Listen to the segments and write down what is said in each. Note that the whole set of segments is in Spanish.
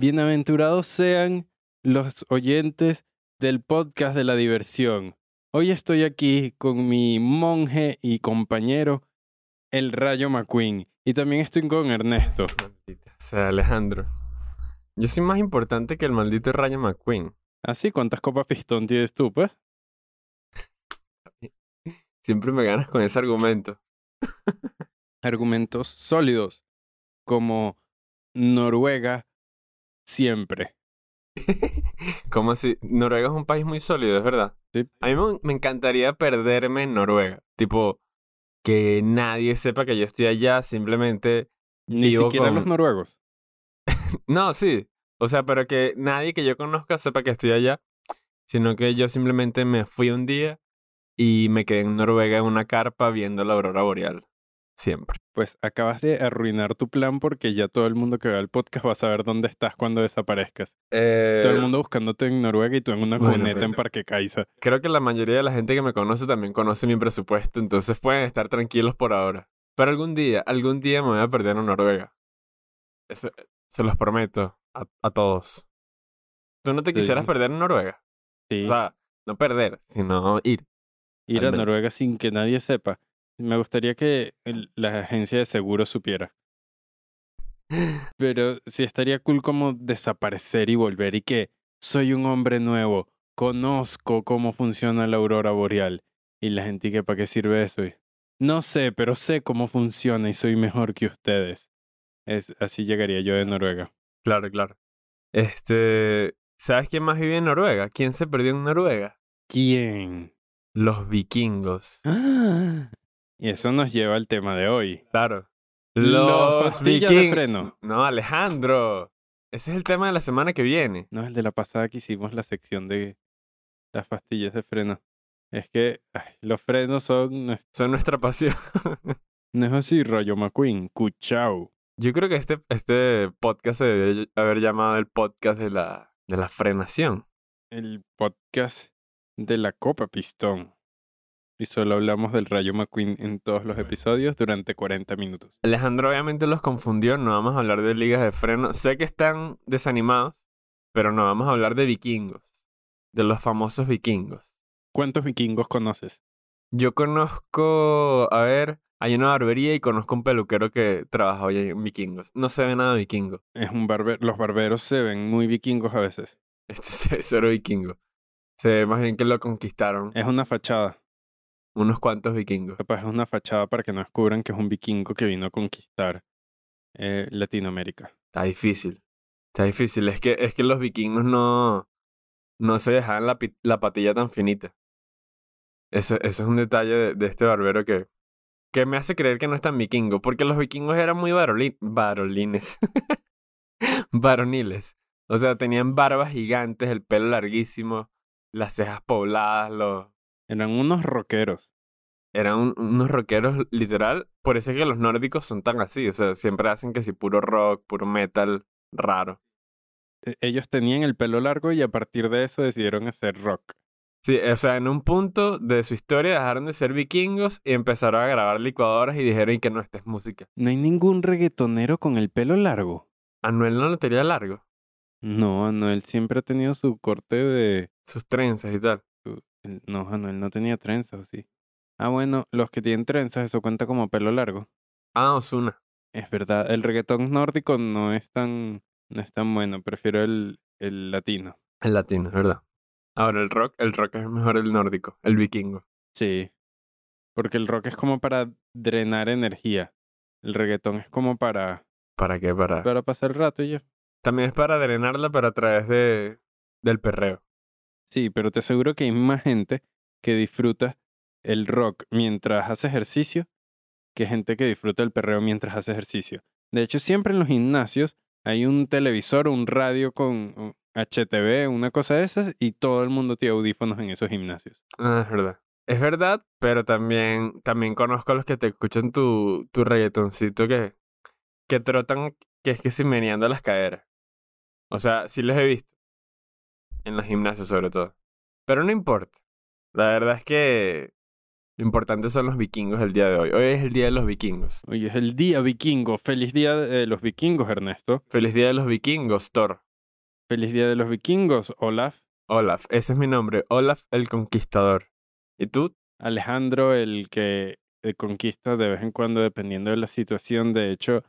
Bienaventurados sean los oyentes del podcast de la diversión. Hoy estoy aquí con mi monje y compañero, el Rayo McQueen. Y también estoy con Ernesto. Maldita sea, Alejandro. Yo soy más importante que el maldito Rayo McQueen. ¿Así? ¿Cuántas copas pistón tienes tú, pues? Siempre me ganas con ese argumento. Argumentos sólidos, como Noruega siempre. ¿Cómo así? Noruega es un país muy sólido, es verdad. Sí. A mí me, me encantaría perderme en Noruega. Tipo, que nadie sepa que yo estoy allá, simplemente... Ni siquiera con- los noruegos. No, sí. O sea, pero que nadie que yo conozca sepa que estoy allá, sino que yo simplemente me fui un día y me quedé en Noruega en una carpa viendo la aurora boreal. Siempre. Pues acabas de arruinar tu plan porque ya todo el mundo que vea el podcast va a saber dónde estás cuando desaparezcas. Todo el mundo buscándote en Noruega y tú en una Eh, bueno, cuneta en. Parque Caiza. Creo que la mayoría de la gente que me conoce también conoce mi presupuesto, entonces pueden estar tranquilos por ahora. Pero algún día, algún día me voy a perder en Noruega. Eso- se los prometo a, a todos. ¿Tú no te Sí. quisieras perder en Noruega? Sí. O sea, no perder, sino ir. Ir a. Noruega sin que nadie sepa. Me gustaría que el- la agencia de seguro supiera. Pero sí estaría cool como desaparecer y volver y que soy un hombre nuevo, conozco cómo funciona la aurora boreal. Y la gente, ¿y que para qué sirve eso? Y, no sé, pero sé cómo funciona y soy mejor que ustedes. Es, así llegaría yo de Noruega. Claro, claro. Este, ¿sabes quién más vive en Noruega? ¿Quién se perdió en Noruega? ¿Quién? Los vikingos. ¡Ah! Y eso nos lleva al tema de hoy. Claro. Los Los pastillas de vikingos. freno. No, Alejandro. Ese es el tema de la semana que viene. No, el de la pasada que hicimos la sección de las pastillas de freno. Es que ay, los frenos son... Son nuestra pasión. no es así, Rayo McQueen. Cuchao. Yo creo que este, este podcast se debe haber llamado el podcast de la, de la frenación. El podcast de la Copa Pistón. Y solo hablamos del Rayo McQueen en todos los episodios durante 40 minutos. Alejandro obviamente los confundió, no vamos a hablar de ligas de freno. Sé que están desanimados, pero no vamos a hablar de vikingos, de los famosos vikingos. ¿Cuántos vikingos conoces? Yo conozco, a ver, hay una barbería y conozco un peluquero que trabaja hoy en vikingos. No se ve nada vikingo. Es un barber los barberos se ven muy vikingos a veces. Este es cero vikingo. Se ve más bien que lo conquistaron Es una fachada. Unos cuantos vikingos. Capaz es una fachada para que no descubran que es un vikingo que vino a conquistar eh, Latinoamérica. Está difícil. Está difícil. Es que, es que los vikingos no, no se dejaban la, la patilla tan finita. Eso, eso es un detalle de, de este barbero que, que me hace creer que no es tan vikingo. Porque los vikingos eran muy varoli- varolines. varoniles. O sea, tenían barbas gigantes, el pelo larguísimo, las cejas pobladas, los... Eran unos rockeros. Eran un- unos rockeros literal. Por eso es que los nórdicos son tan así. O sea, siempre hacen que si puro rock, puro metal, raro. E- Ellos tenían el pelo largo y a partir de eso decidieron hacer rock. Sí, o sea, en un punto de su historia dejaron de ser vikingos y empezaron a grabar licuadoras y dijeron que no, esta es música. No hay ningún reggaetonero con el pelo largo. Anuel no lo tenía largo, No, Anuel siempre ha tenido su corte de... sus trenzas y tal. No, Anuel no tenía trenzas, ¿o sí? Ah, bueno, los que tienen trenzas, eso cuenta como pelo largo. Ah, Osuna. Es verdad, el reggaetón nórdico no es tan, no es tan bueno, prefiero el, el latino. El latino, es verdad. Ahora, el rock, el rock es mejor el nórdico, el vikingo. Sí, porque el rock es como para drenar energía. El reggaetón es como para, ¿Para qué? Para... para pasar el rato y ya. También es para drenarla, pero a través de... del perreo. Sí, pero te aseguro que hay más gente que disfruta el rock mientras hace ejercicio que gente que disfruta el perreo mientras hace ejercicio. De hecho, siempre en los gimnasios hay un televisor, un radio con HTV, una cosa de esas, y todo el mundo tiene audífonos en esos gimnasios. Ah, es verdad. Es verdad, pero también, también conozco a los que te escuchan tu, tu reggaetoncito que, que trotan, que es que se meneando las caderas. O sea, sí los he visto. En los gimnasios sobre todo. Pero no importa. La verdad es que lo importante son los vikingos el día de hoy. Hoy es el día de los vikingos. Hoy es el día vikingo. Feliz día de los vikingos, Ernesto. Feliz día de los vikingos, Thor. Feliz Día de los Vikingos, Olaf. Olaf, ese es mi nombre, Olaf el Conquistador. ¿Y tú? Alejandro, el que eh, conquista de vez en cuando dependiendo de la situación. De hecho,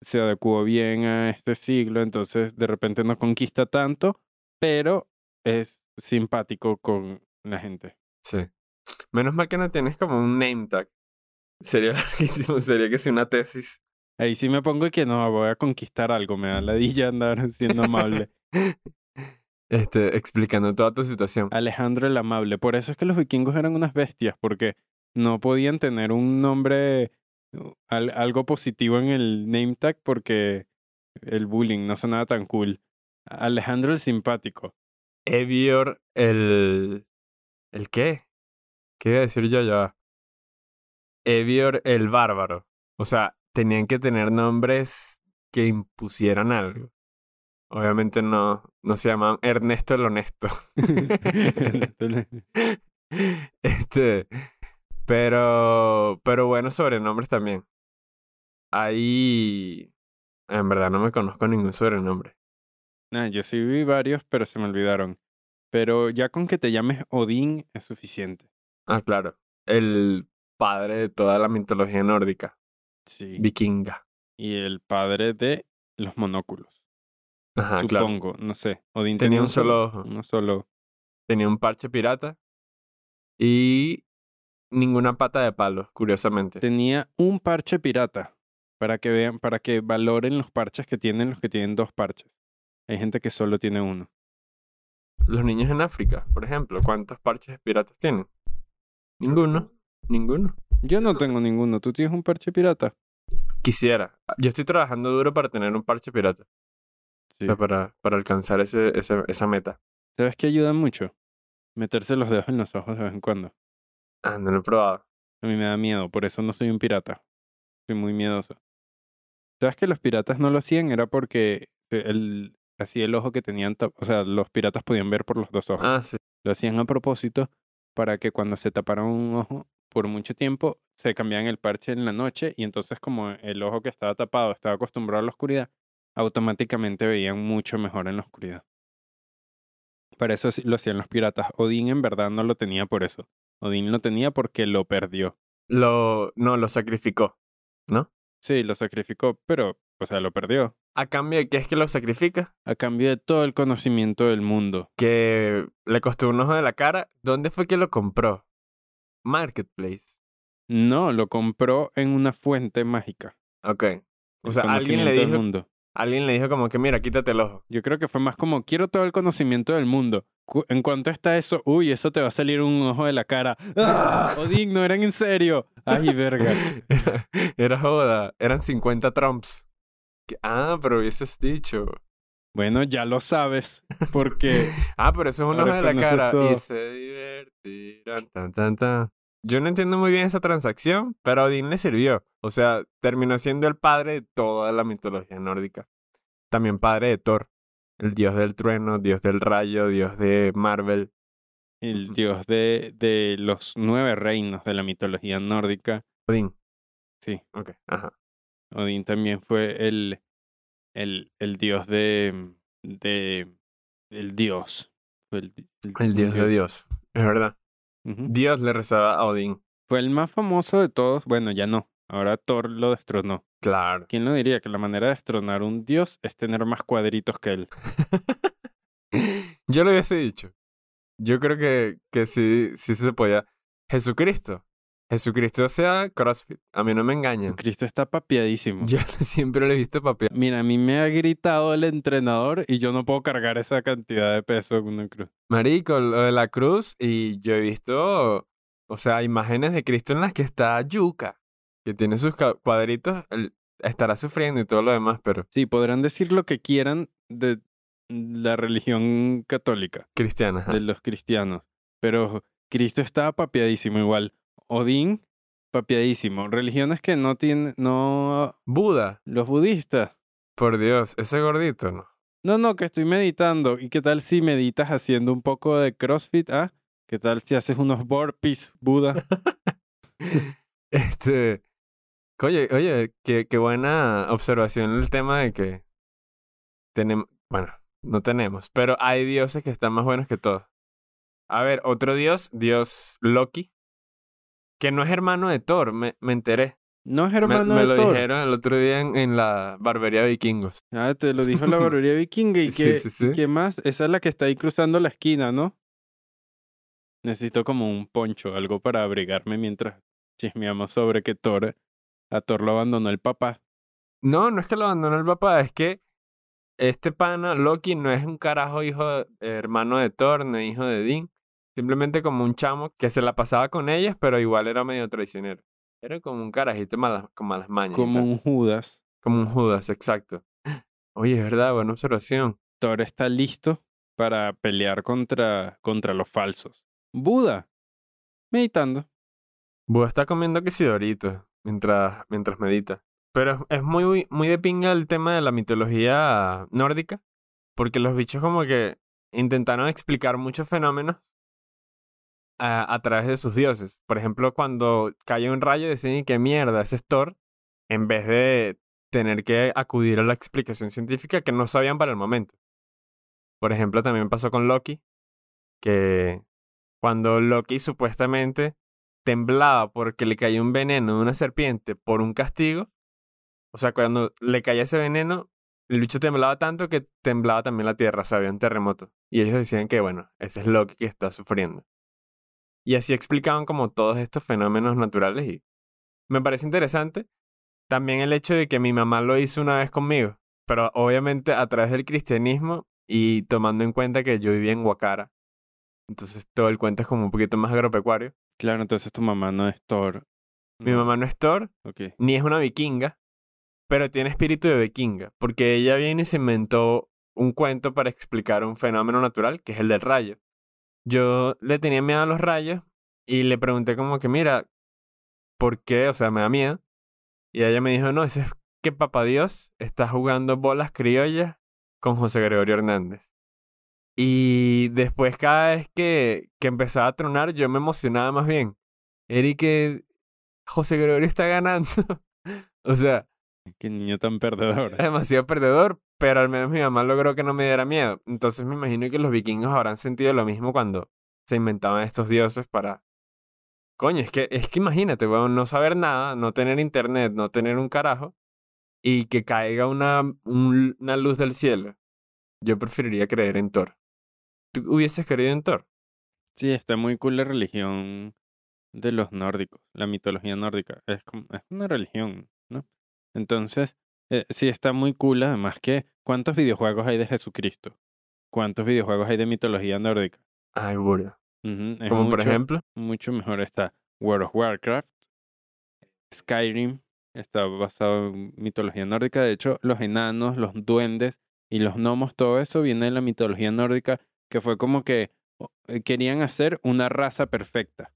se adecuó bien a este siglo, entonces de repente no conquista tanto, pero es simpático con la gente. Sí. Menos mal que no tienes como un name tag. Sería larguísimo, sería que sea una tesis. Ahí sí me pongo y que no, voy a conquistar algo, me da la dilla andar siendo amable. Este, explicando toda tu situación. Alejandro el Amable. Por eso es que los vikingos eran unas bestias, porque no podían tener un nombre, uh, al- algo positivo en el name tag, porque el bullying no sonaba tan cool. Alejandro el Simpático. Evior el... ¿El qué? ¿Qué iba a decir yo ya? Evior el Bárbaro. O sea, tenían que tener nombres que impusieran algo. Obviamente no, no se llamaban Ernesto el Honesto. este, pero, pero buenos sobrenombres también. Ahí, en verdad no me conozco ningún sobrenombre. Nah, yo sí vi varios, pero se me olvidaron. Pero ya con que te llames Odín es suficiente. Ah, claro. El padre de toda la mitología nórdica, Sí. vikinga. Y el padre de los monóculos. Ajá, claro. Supongo, no sé. Odín Tenía un solo ojo. Uno solo. Tenía un parche pirata y ninguna pata de palo, curiosamente. Tenía un parche pirata. Para que vean, para que valoren los parches que tienen los que tienen dos parches. Hay gente que solo tiene uno. Los niños en África, por ejemplo, ¿cuántos parches piratas tienen? Ninguno. Ninguno. Yo no tengo ninguno. ¿Tú tienes un parche pirata? Quisiera. Yo estoy trabajando duro para tener un parche pirata. Sí. o sea, para, para alcanzar ese, ese, esa meta. ¿Sabes qué ayuda mucho? Meterse los dedos en los ojos de vez en cuando. Ah, no lo he probado. A mí me da miedo, por eso no soy un pirata. Soy muy miedoso. ¿Sabes que los piratas no lo hacían? Era porque el, así el ojo que tenían, o sea, los piratas podían ver por los dos ojos. Ah, sí. Lo hacían a propósito para que cuando se taparan un ojo por mucho tiempo, se cambiaban el parche en la noche y entonces como el ojo que estaba tapado estaba acostumbrado a la oscuridad, automáticamente veían mucho mejor en la oscuridad. Para eso lo hacían los piratas. Odín en verdad no lo tenía por eso. Odín lo tenía porque lo perdió. Lo, no, lo sacrificó. ¿No? Sí, lo sacrificó, pero, o sea, lo perdió. ¿A cambio de qué es que lo sacrifica? A cambio de todo el conocimiento del mundo. Que le costó un ojo de la cara. ¿Dónde fue que lo compró? Marketplace. No, lo compró en una fuente mágica. Ok. O sea, alguien le del dijo, mundo. alguien le dijo como que mira, quítate el ojo. Yo creo que fue más como, quiero todo el conocimiento del mundo. En cuanto está eso, uy, eso te va a salir un ojo de la cara. ¡Ah! Odín, no eran en serio. Ay, verga. Era, era joda. Eran 50 Trumps. Ah, pero hubieses dicho. Bueno, ya lo sabes, porque Ah, pero eso es un ojo de la cara. todo. Y se divertirán. Tan, tan, tan. Yo no entiendo muy bien esa transacción, pero a Odín le sirvió. O sea, terminó siendo el padre de toda la mitología nórdica. También padre de Thor. El dios del trueno, dios del rayo, dios de Marvel. el dios de, de los nueve reinos de la mitología nórdica, Odín. sí, Ok, ajá. Odín también fue el, el, el dios de, de, el dios. Fue el, dios de Dios. Es verdad. Dios le rezaba a Odín. Fue el más famoso de todos. Bueno, ya no. Ahora Thor lo destronó. Claro. ¿Quién lo diría? Que la manera de destronar un dios es tener más cuadritos que él. Yo lo hubiese dicho. Yo creo que, que sí, sí se podía. Jesucristo. Jesucristo sea CrossFit. A mí no me engañan. Cristo está papiadísimo. Yo siempre lo he visto papi. Mira, a mí me ha gritado el entrenador y yo no puedo cargar esa cantidad de peso en una cruz. Marico, lo de la cruz. Y yo he visto, o sea, imágenes de Cristo en las que está yuca. Que tiene sus cuadritos. estará sufriendo y todo lo demás, pero Sí, podrán decir lo que quieran de la religión católica, cristiana. ajá. de los cristianos, pero Cristo está papiadísimo igual. Odín, papiadísimo. Religiones que no tienen, no, Buda. los budistas. Por Dios, ese gordito, ¿no? No, no, que estoy meditando. ¿Y qué tal si meditas haciendo un poco de CrossFit? ¿Ah? ¿Qué tal si haces unos burpees, Buda? Este. Oye, oye, qué, qué buena observación el tema de que tenemos. Bueno, no tenemos. Pero hay dioses que están más buenos que todos. A ver, otro dios, dios Loki, que no es hermano de Thor, me, me enteré. No es Me, hermano me de lo Thor. dijeron el otro día en, en la barbería de vikingos. Ah, te lo dijo la barbería vikinga. ¿Y Sí, qué, sí, qué más? Esa es la que está ahí cruzando la esquina, ¿no? Necesito como un poncho, algo para abrigarme mientras chismeamos sobre que Thor, a Thor lo abandonó el papá. No, no es que lo abandonó el papá, es que este pana, Loki, no es un carajo hijo, de- hermano de Thor, no es hijo de Dean. Simplemente como un chamo que se la pasaba con ellas, pero igual era medio traicionero. Era como un carajito malas, con malas mañas. Como un Judas. Como un Judas, exacto. Oye, es verdad, buena observación. Thor está listo para pelear contra, contra los falsos. Buda, meditando. Buda está comiendo que si Doritos mientras, mientras medita. Pero es, es muy, muy de pinga el tema de la mitología nórdica, porque los bichos como que intentaron explicar muchos fenómenos a, través de sus dioses. Por ejemplo, cuando cae un rayo deciden que mierda, ese es Thor, en vez de tener que acudir a la explicación científica que no sabían para el momento. Por ejemplo, también pasó con Loki, que cuando Loki supuestamente temblaba porque le cayó un veneno de una serpiente por un castigo, o sea, cuando le caía ese veneno, el bicho temblaba tanto que temblaba también la tierra, o sea, había un terremoto. Y ellos decían que, bueno, ese es Loki que está sufriendo. Y así explicaban como todos estos fenómenos naturales y me parece interesante también el hecho de que mi mamá lo hizo una vez conmigo, pero obviamente a través del cristianismo y tomando en cuenta que yo vivía en Huacara. Entonces todo el cuento es como un poquito más agropecuario. Claro, entonces tu mamá no es Thor. Mi No, mamá no es Thor, Ok. ni es una vikinga, pero tiene espíritu de vikinga, porque ella viene y se inventó un cuento para explicar un fenómeno natural, que es el del rayo. Yo le tenía miedo a los rayos y le pregunté como que, mira, ¿por qué? O sea, me da miedo. Y ella me dijo, no, ese es que papá Dios está jugando bolas criollas con José Gregorio Hernández. Y después cada vez que, que empezaba a tronar, yo me emocionaba más bien. Era que José Gregorio está ganando. o sea, Qué niño tan perdedor. demasiado perdedor, pero al menos mi mamá logró que no me diera miedo. Entonces me imagino que los vikingos habrán sentido lo mismo cuando se inventaban estos dioses para... Coño, es que, es que imagínate, weón, no saber nada, no tener internet, no tener un carajo, y que caiga una, un- una luz del cielo. Yo preferiría creer en Thor. ¿Tú hubieses creído en Thor? Sí, está muy cool la religión de los nórdicos, la mitología nórdica. Es, como- es una religión, ¿no? Entonces, eh, sí está muy cool, además que, ¿cuántos videojuegos hay de Jesucristo? ¿Cuántos videojuegos hay de mitología nórdica? Ay, burda. Como por ejemplo... mucho mejor está World of Warcraft, Skyrim, está basado en mitología nórdica. De hecho, los enanos, los duendes y los gnomos, todo eso viene de la mitología nórdica, que fue como que eh, querían hacer una raza perfecta.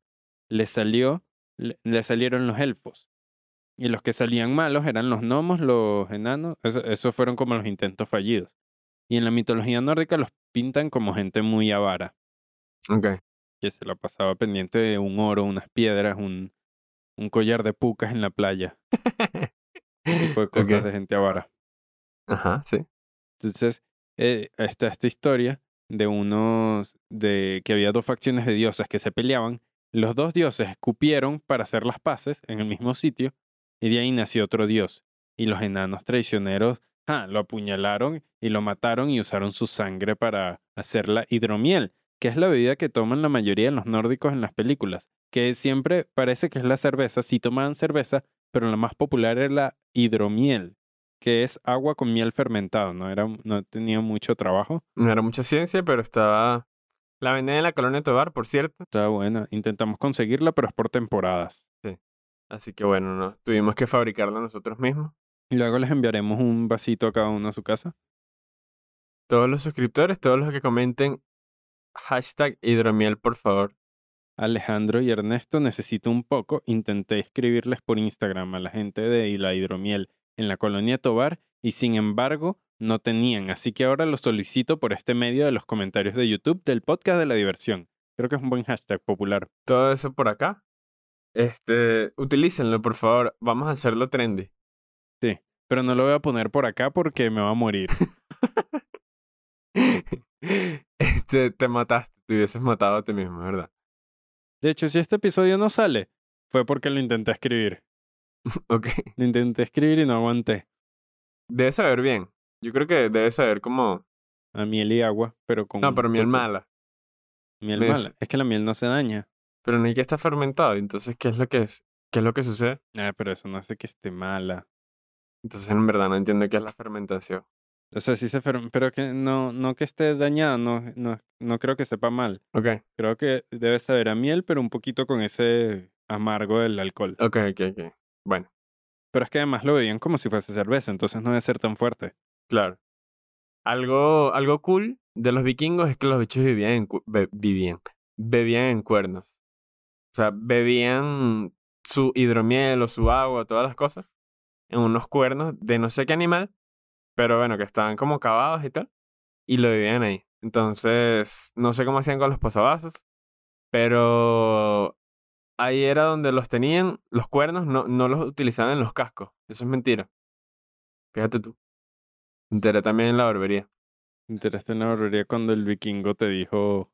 Les salió, le, le salieron los elfos. Y los que salían malos eran los gnomos, los enanos. Eso, esos fueron como los intentos fallidos. Y en la mitología nórdica los pintan como gente muy avara Ok. que se la pasaba pendiente de un oro, unas piedras, un, un collar de pucas en la playa. Tipo de cosas de gente avara. Ajá, sí. Entonces, eh, está esta historia de unos, de que había dos facciones de dioses que se peleaban. Los dos dioses escupieron para hacer las paces en el mismo sitio y de ahí nació otro dios. Y los enanos traicioneros ah, lo apuñalaron y lo mataron y usaron su sangre para hacer la hidromiel, que es la bebida que toman la mayoría de los nórdicos en las películas, que siempre parece que es la cerveza, sí tomaban cerveza, pero la más popular era la hidromiel, que es agua con miel fermentado, no, era, no tenía mucho trabajo. No era mucha ciencia, pero estaba... La venden en la colonia Tobar, por cierto. Está buena, intentamos conseguirla, pero es por temporadas. Así que bueno, no, tuvimos que fabricarla nosotros mismos. Y luego les enviaremos un vasito a cada uno a su casa. Todos los suscriptores, todos los que comenten hashtag hidromiel, por favor. Alejandro y Ernesto necesito un poco. Intenté escribirles por Instagram a la gente de la hidromiel en la colonia Tobar y sin embargo no tenían. Así que ahora lo solicito por este medio de los comentarios de YouTube del podcast de la diversión. Creo que es un buen hashtag popular. Todo eso por acá. Este, utilícenlo, por favor. Vamos a hacerlo trendy. Sí, pero no lo voy a poner por acá porque me va a morir. este, te mataste, te hubieses matado a ti mismo, ¿verdad? De hecho, si este episodio no sale, fue porque lo intenté escribir. ok. Lo intenté escribir y no aguanté. Debe saber bien. Yo creo que debe saber como... A miel y agua, pero con... No, pero miel mala. Miel ¿Ves? mala. Es que la miel no se daña. Pero no hay que estar fermentado. Entonces, ¿qué es lo que es? ¿Qué es lo que sucede? Ah, pero eso no hace que esté mala. Entonces, en verdad, no entiendo qué es la fermentación. O sea, sí se fermenta, pero que no, no que esté dañada, no, no, no creo que sepa mal. Ok, Creo que debe saber a miel, pero un poquito con ese amargo del alcohol. ok, ok, ok. Bueno, Pero es que además lo bebían como si fuese cerveza, entonces no debe ser tan fuerte. claro. Algo, algo cool de los vikingos es que los bichos vivían en, vivían, bebían en cuernos. Sea, bebían su hidromiel o su agua, todas las cosas, en unos cuernos de no sé qué animal, pero bueno, que estaban como cavados y tal, y lo vivían ahí. Entonces, no sé cómo hacían con los posavasos, pero ahí era donde los tenían, los cuernos no, no los utilizaban en los cascos. Eso es mentira. Fíjate tú. Enteré también en la barbería. Te enteraste en la barbería cuando el vikingo te dijo,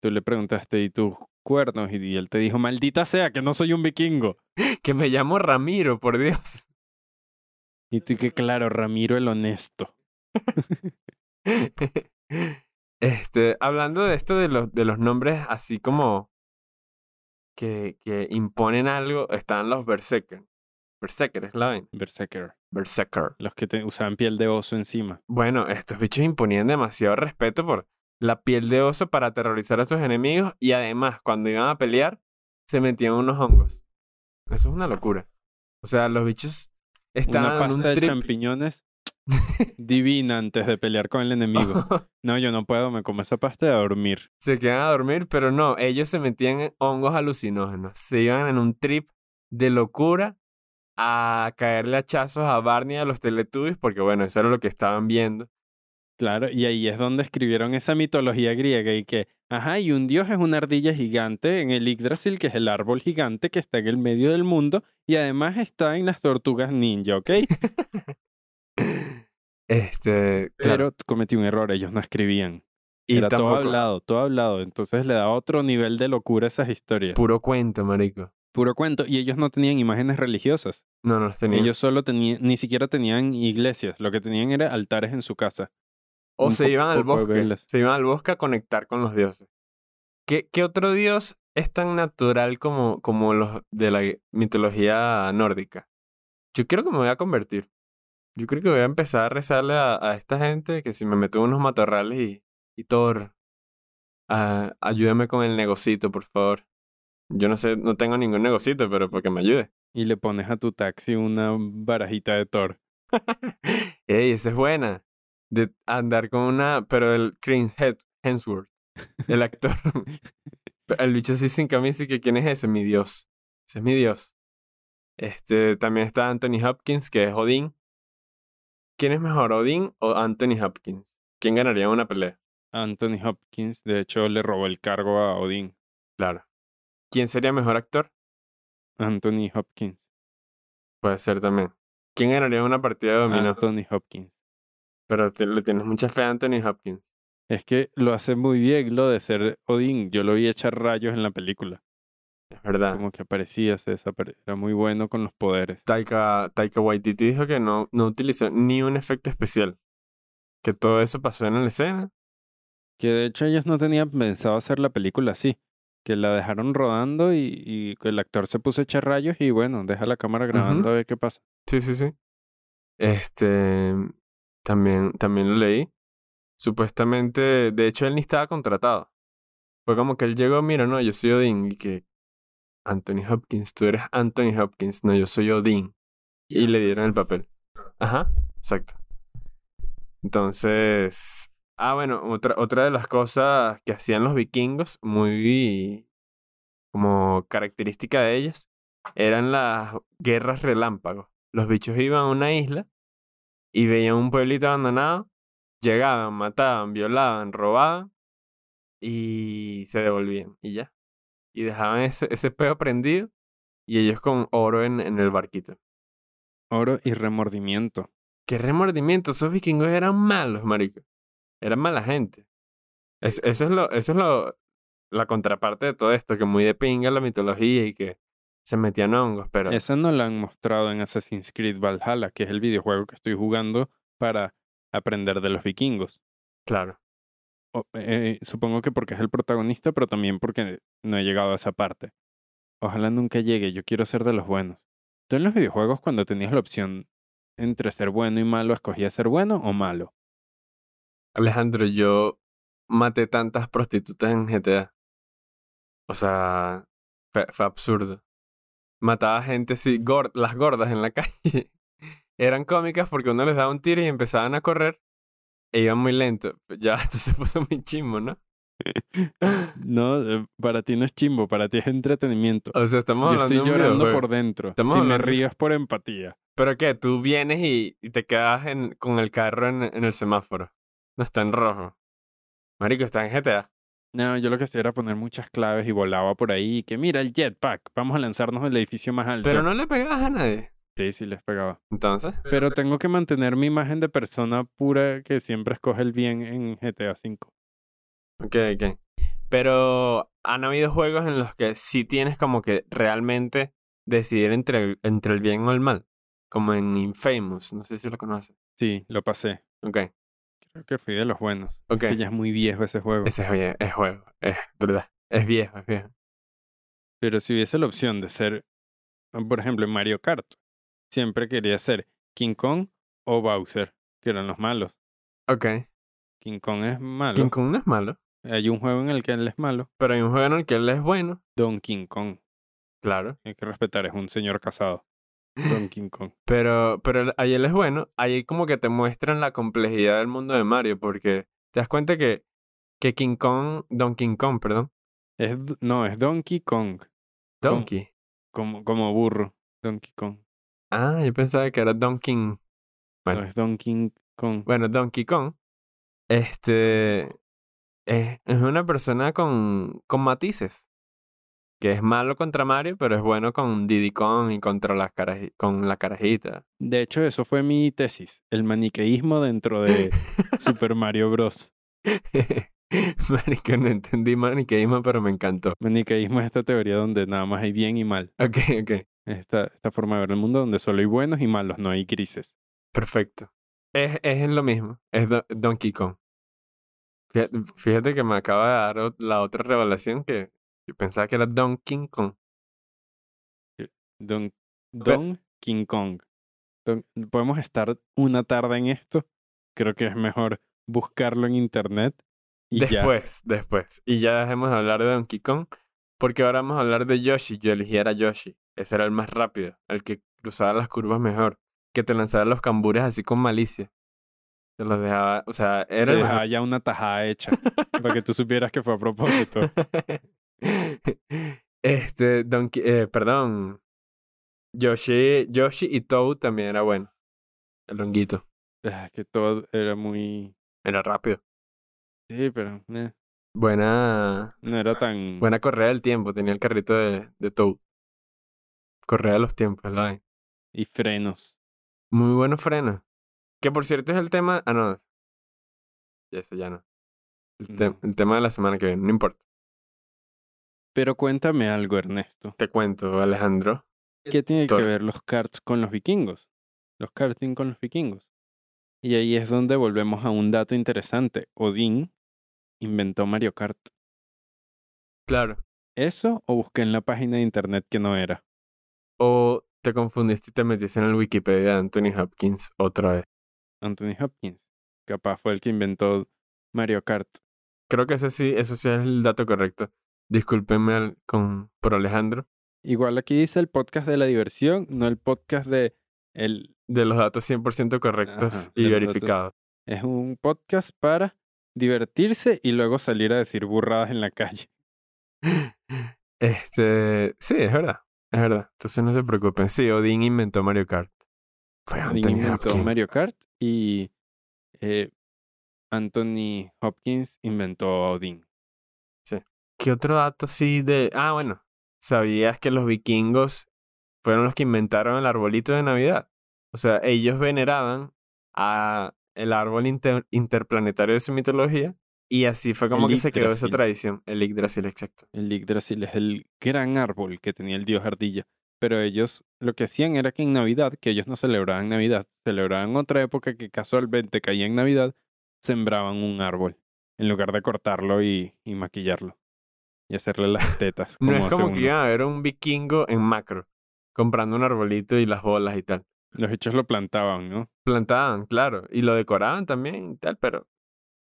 tú le preguntaste, ¿y tus cuernos? Y él te dijo, maldita sea, que no soy un vikingo. Que me llamo Ramiro, por Dios. Y tú que claro, Ramiro el honesto. Este, hablando de esto de los, de los nombres así como que, que imponen algo, están los Berserker. Berserker es la vaina. Berserker. Berserker. Los que te usaban piel de oso encima. Bueno, estos bichos imponían demasiado respeto por la piel de oso para aterrorizar a sus enemigos y además cuando iban a pelear se metían unos hongos. Eso es una locura. O sea, los bichos estaban Una en un pasta de trip. champiñones divina antes de pelear con el enemigo. No, yo no puedo, me como esa pasta de a dormir. se quedan a dormir, pero no, ellos se metían en hongos alucinógenos. Se iban en un trip de locura a caerle hachazos a Barney y a los Teletubbies, porque bueno, eso era lo que estaban viendo. Claro, y ahí es donde escribieron esa mitología griega y que, ajá, y un dios es una ardilla gigante en el Yggdrasil, que es el árbol gigante que está en el medio del mundo, y además está en las tortugas ninja, ¿ok? Este, claro. Pero cometí un error, ellos no escribían. y Era todo hablado, todo hablado. Entonces le da otro nivel de locura a esas historias. puro cuento, marico. Puro cuento. Y ellos no tenían imágenes religiosas. No, no los tenía. Ellos solo tenían, ni siquiera tenían iglesias. Lo que tenían era altares en su casa. O se iban al bosque. Se iban al bosque a conectar con los dioses. ¿Qué, qué otro dios es tan natural como, como los de la mitología nórdica? Yo creo que me voy a convertir. Yo creo que voy a empezar a rezarle a, a esta gente que si me meto en unos matorrales y, y Thor, ah, ayúdame con el negocito, por favor. Yo no sé, no tengo ningún negocito, pero porque me ayude. Y le pones a tu taxi una barajita de Thor. Ey, esa es buena. De andar con una, pero el Chris Hemsworth, el actor. el bicho así sin camisa y que quién es ese, mi dios. Ese es mi dios. Este, también está Anthony Hopkins, que es Odín. ¿Quién es mejor, Odín o Anthony Hopkins? ¿Quién ganaría una pelea? Anthony Hopkins, de hecho, le robó el cargo a Odín. Claro. ¿Quién sería mejor actor? Anthony Hopkins. Puede ser también. ¿Quién ganaría una partida de dominó? Anthony Hopkins. Pero te- le tienes mucha fe a Anthony Hopkins. Es que lo hace muy bien lo de ser Odín. Yo lo vi echar rayos en la película. Es verdad. Como que aparecía, se desaparecía. Era muy bueno con los poderes. Taika, Taika Waititi dijo que no, no utilizó ni un efecto especial. Que todo eso pasó en la escena. Que de hecho ellos no tenían pensado hacer la película así. Que la dejaron rodando y, y el actor se puso a echar rayos y bueno, deja la cámara grabando a ver qué pasa. Sí, sí, sí. Este. También, también lo leí. Supuestamente, de hecho, él ni estaba contratado. Fue como que él llegó, mira, no, yo soy Odín. Y que. Anthony Hopkins, tú eres Anthony Hopkins. No, yo soy Odín. Y le dieron el papel. Ajá, exacto. Entonces. Ah, bueno, otra, otra de las cosas que hacían los vikingos, muy como característica de ellos, eran las guerras relámpagos. Los bichos iban a una isla y veían un pueblito abandonado, llegaban, mataban, violaban, robaban y se devolvían y ya. Y dejaban ese, ese peo prendido y ellos con oro en, en el barquito. Oro y remordimiento. Qué remordimiento, esos vikingos eran malos, marico. Eran mala gente. Es- eso es lo, eso es lo, la contraparte de todo esto, que muy de pinga la mitología y que se metían hongos, pero Esa no la han mostrado en Assassin's Creed Valhalla, que es el videojuego que estoy jugando para aprender de los vikingos. claro. O- eh, supongo que porque es el protagonista, pero también porque no he llegado a esa parte. Ojalá nunca llegue, yo quiero ser de los buenos. ¿Tú en los videojuegos cuando tenías la opción entre ser bueno y malo, escogías ser bueno o malo? Alejandro, yo maté tantas prostitutas en GTA. O sea, fue, fue absurdo. Mataba gente así, gor- las gordas en la calle. Eran cómicas porque uno les daba un tiro y empezaban a correr e iban muy lento. Ya, esto se puso muy chimbo, ¿no? No, eh, para ti no es chimbo, para ti es entretenimiento. O sea, estamos Yo hablando estoy de un llorando por dentro. Estamos si me hablando- río es por empatía. ¿Pero qué? Tú vienes y, y te quedas en, con el carro en, en el semáforo. No está en rojo. Marico, está en GTA. No, yo lo que hacía era poner muchas claves y volaba por ahí. Que mira el jetpack, vamos a lanzarnos del edificio más alto. Pero no le pegabas a nadie. Sí, sí les pegaba. Entonces. Pero tengo que mantener mi imagen de persona pura que siempre escoge el bien en GTA V. Ok, ok. Pero han habido juegos en los que sí tienes como que realmente decidir entre, el- entre el bien o el mal. Como en Infamous, no sé si lo conoces. Sí, lo pasé. Ok, Creo que fui de los buenos. ok. Que ya es muy viejo ese juego. Ese es, es juego, es verdad. Es viejo, es viejo. Pero si hubiese la opción de ser, por ejemplo, en Mario Kart, siempre quería ser King Kong o Bowser, que eran los malos. Ok. King Kong es malo. King Kong no es malo, Hay un juego en el que él es malo. pero hay un juego en el que él es bueno. Donkey Kong. Claro. Hay que respetar, es un señor casado. Donkey Kong. Pero, pero ahí él es bueno. Ahí como que te muestran la complejidad del mundo de Mario, porque te das cuenta que, que King Kong, Donkey Kong, perdón, Es, no, es Donkey Kong. Donkey. Como, como burro. Donkey Kong. Ah, yo pensaba que era Donkey. Bueno. No es Donkey Kong. Bueno, Donkey Kong, este, es, es una persona con, con matices, que es malo contra Mario, pero es bueno con Diddy Kong y contra las con la carajita. De hecho, eso fue mi tesis. El maniqueísmo dentro de Super Mario Bros. Marico, no entendí maniqueísmo, pero me encantó. Maniqueísmo es esta teoría donde nada más hay bien y mal. Ok, ok, Esta, esta forma de ver el mundo donde solo hay buenos y malos, no hay grises. perfecto. Es, es lo mismo, es Do- Donkey Kong. Fíjate, fíjate que me acaba de dar la otra revelación que yo pensaba que era Donkey Kong. Don, Don King Kong. Don- Podemos estar una tarde en esto. Creo que es mejor buscarlo en internet. Y ya. Después, después. Y ya dejemos de hablar de Donkey Kong, porque ahora vamos a hablar de Yoshi. Yo elegiera Yoshi. Ese era el más rápido, el que cruzaba las curvas mejor, que te lanzaba los cambures así con malicia. Te los dejaba, o sea, Te era el dejaba mejor. ya una tajada hecha. para que tú supieras que fue a propósito. este, Donkey, eh, perdón. Yoshi, Yoshi y Toad también era bueno. El honguito. Ah, que todo era muy. Era rápido. Sí, pero eh, Buena, no era tan. buena correa del tiempo. Tenía el carrito de, de Toad. Correa de los tiempos, la vaina. Y frenos. Muy buenos frenos. Que por cierto es el tema. Ah, no. Ya eso ya no. El, te- No. el tema de la semana que viene, no importa. Pero cuéntame algo, Ernesto. Te cuento, Alejandro. ¿Qué tiene que ver los karts con los vikingos? Los karting con los vikingos. Y ahí es donde volvemos a un dato interesante. Odín inventó Mario Kart. Claro. ¿Eso o busqué en la página de internet que no era? O te confundiste y te metiste en el Wikipedia de Anthony Hopkins otra vez. Anthony Hopkins. Capaz fue el que inventó Mario Kart. Creo que ese sí, eso sí es el dato correcto. Discúlpenme al- con, por Alejandro. Igual aquí dice el podcast de la diversión, no el podcast de el De los datos 100% correctos Ajá, y verificados. es un podcast para divertirse y luego salir a decir burradas en la calle. Este, sí, es verdad. Es verdad. Entonces no se preocupen. Sí, Odín inventó Mario Kart. Fue Anthony inventó Hopkins. Mario Kart y eh, Anthony Hopkins inventó a Odín. ¿Qué otro dato sí de...? Ah, bueno. ¿Sabías que los vikingos fueron los que inventaron el arbolito de Navidad? O sea, ellos veneraban a el árbol inter- interplanetario de su mitología. Y así fue como El que se quedó esa tradición. El Yggdrasil, exacto. El Yggdrasil es el gran árbol que tenía el dios ardilla. Pero ellos lo que hacían era que en Navidad, que ellos no celebraban Navidad, celebraban otra época que casualmente caía en Navidad, sembraban un árbol en lugar de cortarlo y, y maquillarlo. Y hacerle las tetas. No Como es hace como uno. que iban a ver un vikingo en macro, comprando un arbolito y las bolas y tal. Los hechos lo plantaban, ¿no? Plantaban, claro, y lo decoraban también y tal, pero,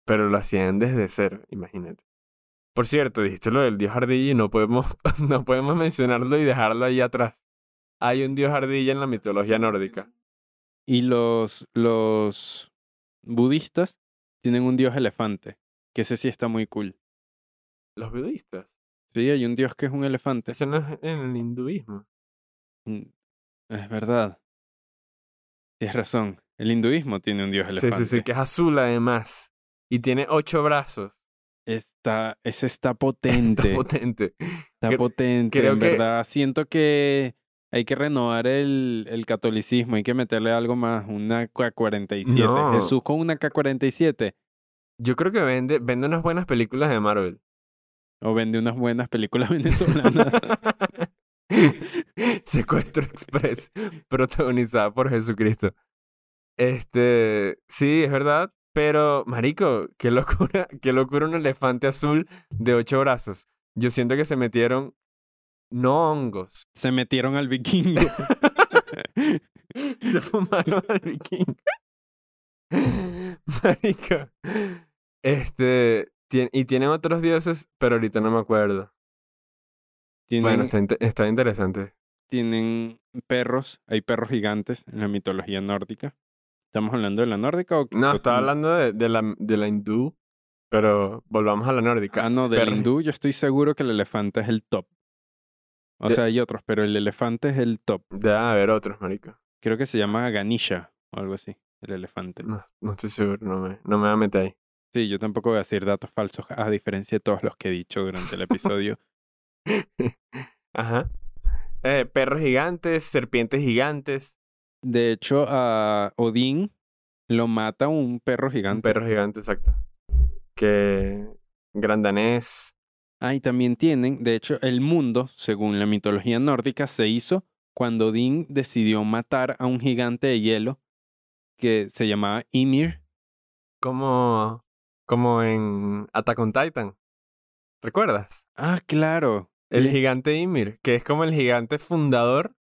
pero lo hacían desde cero, imagínate. Por cierto, dijiste lo del dios ardilla y no podemos, no podemos mencionarlo y dejarlo ahí atrás. Hay un dios ardilla en la mitología nórdica. Y los, los budistas tienen un dios elefante, que ese sí está muy cool. Los budistas. Sí, hay un dios que es un elefante. Ese no es en el hinduismo. Mm, Es verdad. Tienes razón. El hinduismo tiene un dios Sí, elefante. sí, sí, que es azul además. Y tiene ocho brazos. Está, ese está Está potente. potente. Está potente, creo en que- verdad. Siento que hay que renovar el, el catolicismo. Hay que meterle algo más. Una K-47. No. Jesús con una K-47. Yo creo que vende, vende unas buenas películas de Marvel. O vende unas buenas películas venezolanas. Secuestro Express, protagonizada por Jesucristo. Este, sí, es verdad, pero, marico, qué locura, qué locura un elefante azul de ocho brazos. Yo siento que se metieron, no hongos, Se metieron al vikingo. se fumaron al vikingo. Marico, este, tien- y tienen otros dioses, pero ahorita no me acuerdo. Tienen, Bueno, está, está interesante. tienen perros. Hay perros gigantes en la mitología nórdica. ¿Estamos hablando de la nórdica o No, o estaba hablando de, de la, de la hindú, pero volvamos a la nórdica. Ah, no, del Perros- hindú yo estoy seguro que el elefante es el top. O De- sea, hay otros, pero el elefante es el top. Debe haber otros, marico. Creo que se llama Ganisha o algo así, el elefante. No, no estoy seguro, no me, no me voy a meter ahí. Sí, yo tampoco voy a decir datos falsos, a diferencia de todos los que he dicho durante el episodio. Ajá. Eh, perros gigantes, serpientes gigantes. De hecho, a Odín lo mata un perro Un gigante. perro gigante, exacto. Que. Grandanés. Ah, y también tienen, de hecho, el mundo, según la mitología nórdica, se hizo cuando Odín decidió matar a un gigante de hielo que se llamaba Ymir. Como. Como en Attack on Titan. ¿Recuerdas? Ah, claro. El gigante Ymir, que es como el gigante fundador.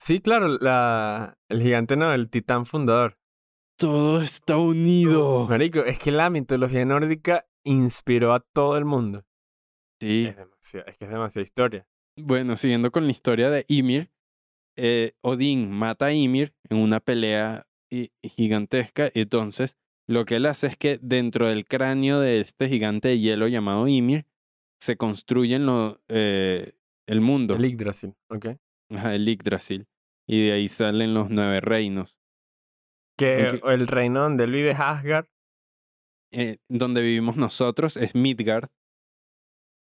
Sí, claro, la, el gigante no, el titán fundador. Todo está unido. Marico, es que la mitología nórdica inspiró a todo el mundo. Sí. Es, demasiado, es que es demasiada historia. Bueno, siguiendo con la historia de Ymir, eh, Odín mata a Ymir en una pelea i- gigantesca. Y entonces, lo que él hace es que dentro del cráneo de este gigante de hielo llamado Ymir, se construyen lo, eh, el mundo, El Yggdrasil, ¿ok? ajá, el Yggdrasil. Y de ahí salen los nueve reinos. Que el reino donde él vive es Asgard Eh, donde vivimos nosotros es Midgard,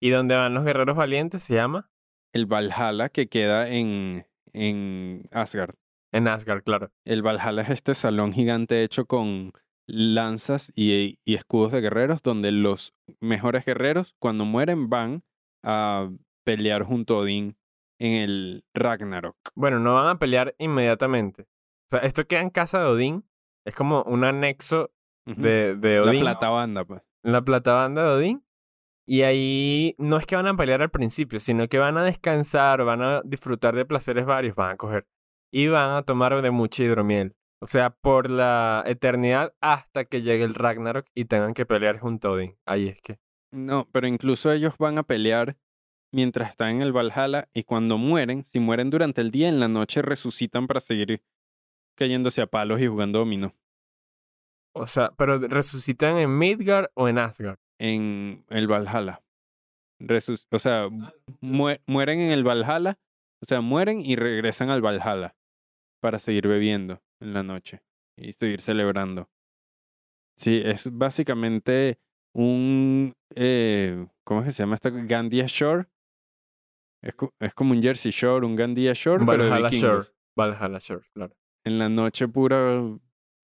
y donde van los guerreros valientes se llama el Valhalla que queda en, en Asgard. en Asgard, claro. El Valhalla es este salón gigante hecho con lanzas y, y escudos de guerreros, donde los mejores guerreros, cuando mueren, van a pelear junto a Odín en el Ragnarok. Bueno, no van a pelear inmediatamente. O sea, esto queda en casa de Odín. Es como un anexo de, de La Odín. plata banda, pues. la platabanda de Odín. Y ahí no es que van a pelear al principio, sino que van a descansar, van a disfrutar de placeres varios, van a coger. Y van a tomar de mucha hidromiel. O sea, por la eternidad hasta que llegue el Ragnarok y tengan que pelear junto a Odín. Ahí es que. No, pero incluso ellos van a pelear mientras están en el Valhalla y cuando mueren, si mueren durante el día, en la noche resucitan para seguir cayéndose a palos y jugando dominó. O sea, pero resucitan en Midgard o en Asgard. en el Valhalla. Resus- o sea, mue- mueren en el Valhalla, o sea, mueren y regresan al Valhalla para seguir bebiendo en la noche y seguir celebrando. Sí, es básicamente un, eh, ¿cómo es que se llama esta? Gandia Shore. Es, es como un Jersey Shore, un Gandia Shore, Valhalla. Shore. Valhalla Shore, claro. En la noche pura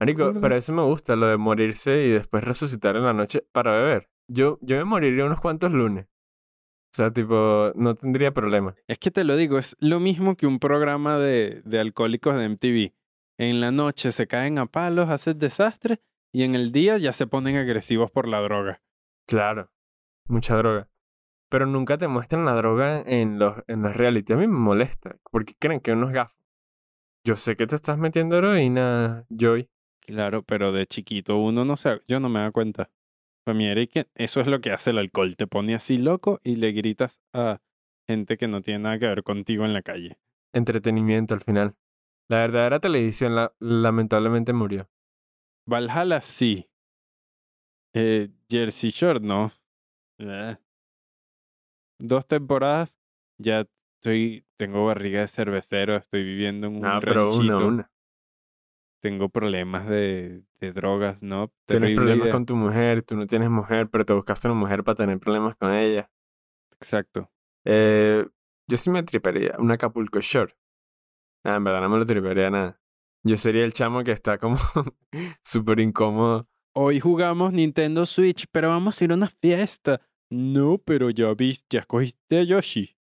Marico, pero eso me gusta, lo de morirse y después resucitar en la noche para beber. Yo, yo me moriría unos cuantos lunes. O sea, tipo, no tendría problema. Es que te lo digo, es lo mismo que un programa de, de alcohólicos de MTV. En la noche se caen a palos, hacen desastre y en el día ya se ponen agresivos por la droga. Claro, mucha droga. Pero nunca te muestran la droga en los, en los reality. A mí me molesta, porque creen que uno es gafo. Yo sé que te estás metiendo heroína, Joy. Claro, pero de chiquito uno no se, yo no me da cuenta. Para mí era que eso es lo que hace el alcohol, te pone así loco y le gritas a gente que no tiene nada que ver contigo en la calle. Entretenimiento al final. La verdadera televisión la- lamentablemente murió. Valhalla sí. Eh, Jersey Shore no. Eh. Dos temporadas, ya estoy, tengo barriga de cervecero, estoy viviendo en un Ah, pero una, una. tengo problemas de, de drogas, ¿no? Tienes Terrible problemas idea. con tu mujer, tú no tienes mujer, pero te buscaste una mujer para tener problemas con ella. Exacto. Eh, yo sí me triparía un Acapulco Shore. Ah, en verdad no me lo triparía nada. Yo sería el chamo que está como súper incómodo. Hoy jugamos Nintendo Switch, pero vamos a ir a una fiesta. No, pero ya viste, ya escogiste a Yoshi.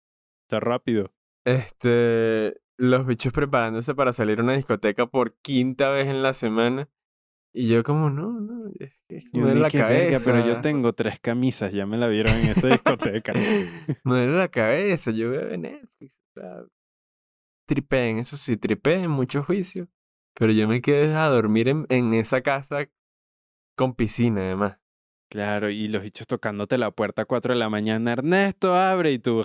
Está rápido. Este, los bichos preparándose para salir a una discoteca por quinta vez en la semana. Y yo como, no, no, es que me duele la que, "Verga, cabeza. pero yo tengo tres camisas, ya me la vieron en esa discoteca. me duele la cabeza, yo veo Netflix. Sea, tripeen, eso sí, tripeen, mucho juicio. Pero yo me quedé a dormir en, en esa casa con piscina, además. Claro, y los bichos tocándote la puerta a 4 de la mañana. Ernesto, abre y tú.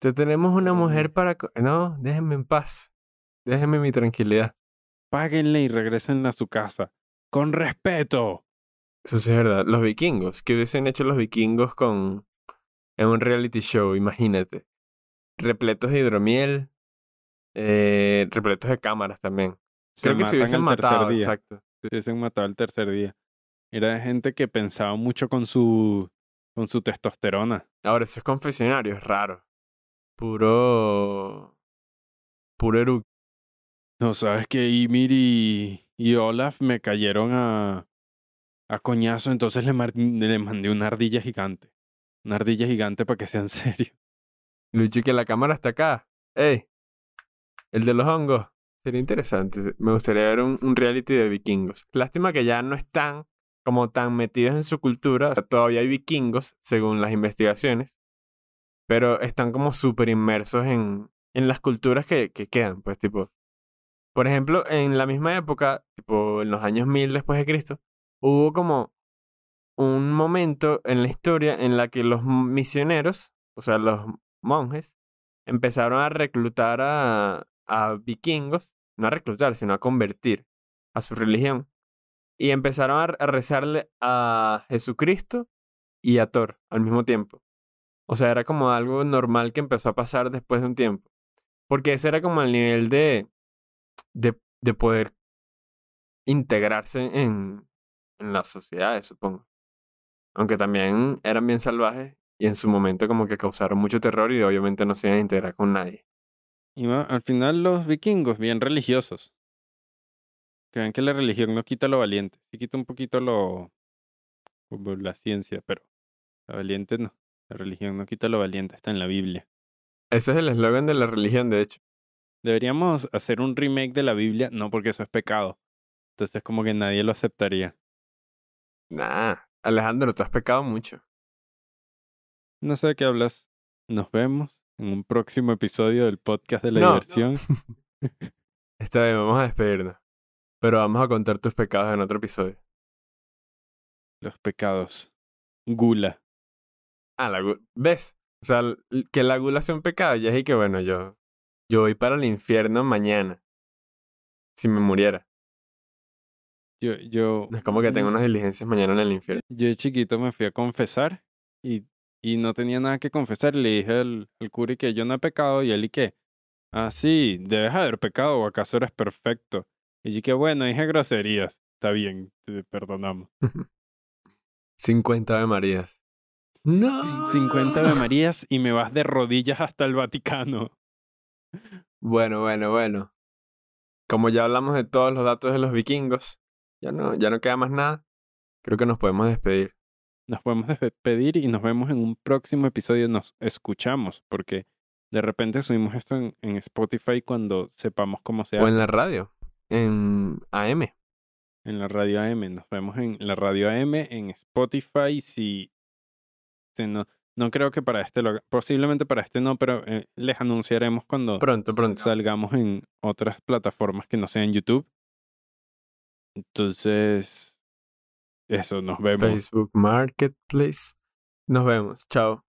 Te tenemos una mujer para... No, déjenme en paz. Déjenme mi tranquilidad. Páguenle y regresen a su casa. Con respeto. Eso sí es verdad. Los vikingos. ¿Qué hubiesen hecho los vikingos con... En un reality show, imagínate. Repletos de hidromiel. Eh, repletos de cámaras también. Creo que se hubiesen matado, día. exacto. Se hubiesen matado el tercer día. Era gente que pensaba mucho con su, con su testosterona. Ahora, eso es confesionario, es raro. Puro... Puro eructo. No, sabes que Ymir y, y Olaf me cayeron a, a coñazo, entonces le, mar- le mandé una ardilla gigante. Una ardilla gigante para que sean serios. Lucho, y que la cámara está acá. ¡Ey! El de los hongos. Sería interesante. Me gustaría ver un, reality de vikingos. Lástima que ya no están como tan metidos en su cultura. O sea, todavía hay vikingos, según las investigaciones. Pero están como súper inmersos en, en las culturas que, que quedan. Pues, tipo. Por ejemplo, en la misma época, tipo en los años 1000 después de Cristo, hubo como un momento en la historia en la que los misioneros, o sea, los monjes, empezaron a reclutar a, a vikingos, no a reclutar, sino a convertir a su religión. Y empezaron a, rezarle a Jesucristo y a Thor al mismo tiempo. O sea, era como algo normal que empezó a pasar después de un tiempo. Porque ese era como el nivel de, de, de poder integrarse en, en las sociedades, supongo. Aunque también eran bien salvajes y en su momento como que causaron mucho terror y obviamente no se iban a integrar con nadie. Y va- al final los vikingos, bien religiosos. Que ven que la religión no quita lo valiente. Sí quita un poquito lo... como la ciencia, pero la valiente no. La religión no quita lo valiente, está en la Biblia. Ese es el eslogan de la religión, de hecho. Deberíamos hacer un remake de la Biblia, no porque eso es pecado. Entonces como que nadie lo aceptaría. Nah, Alejandro, tú has pecado mucho. No sé de qué hablas. Nos vemos en un próximo episodio del podcast de la No. diversión. Esta vez vamos a despedirnos. Pero vamos a contar tus pecados en otro episodio. Los pecados. Gula. Ah, la gu- ¿Ves? O sea, que la gula sea un pecado. Ya es que bueno, yo, yo voy para el infierno mañana. Si me muriera. Yo, yo, No es como que tengo unas diligencias mañana en el infierno. yo de chiquito me fui a confesar y, y no tenía nada que confesar. Le dije al, al cura que yo no he pecado y él y que, ah, sí, debes haber pecado o acaso eres perfecto. Y yo que, bueno, dije groserías. Está bien, te perdonamos. 50 de Marías. No. 50 Ave Marías y me vas de rodillas hasta el Vaticano. Bueno, bueno, bueno. Como ya hablamos de todos los datos de los vikingos, ya no, ya no queda más nada. Creo que nos podemos despedir. Nos podemos despedir y nos vemos en un próximo episodio. Nos escuchamos porque de repente subimos esto en, en Spotify cuando sepamos cómo se O en hace. la radio, en AM. En la radio AM. Nos vemos en la radio AM, en Spotify. Si, si no, no creo que para este, lo posiblemente para este no, pero eh, les anunciaremos cuando Pronto, pronto. salgamos en otras plataformas que no sean YouTube. Entonces, eso, nos vemos. Facebook Marketplace. Nos vemos. Chao.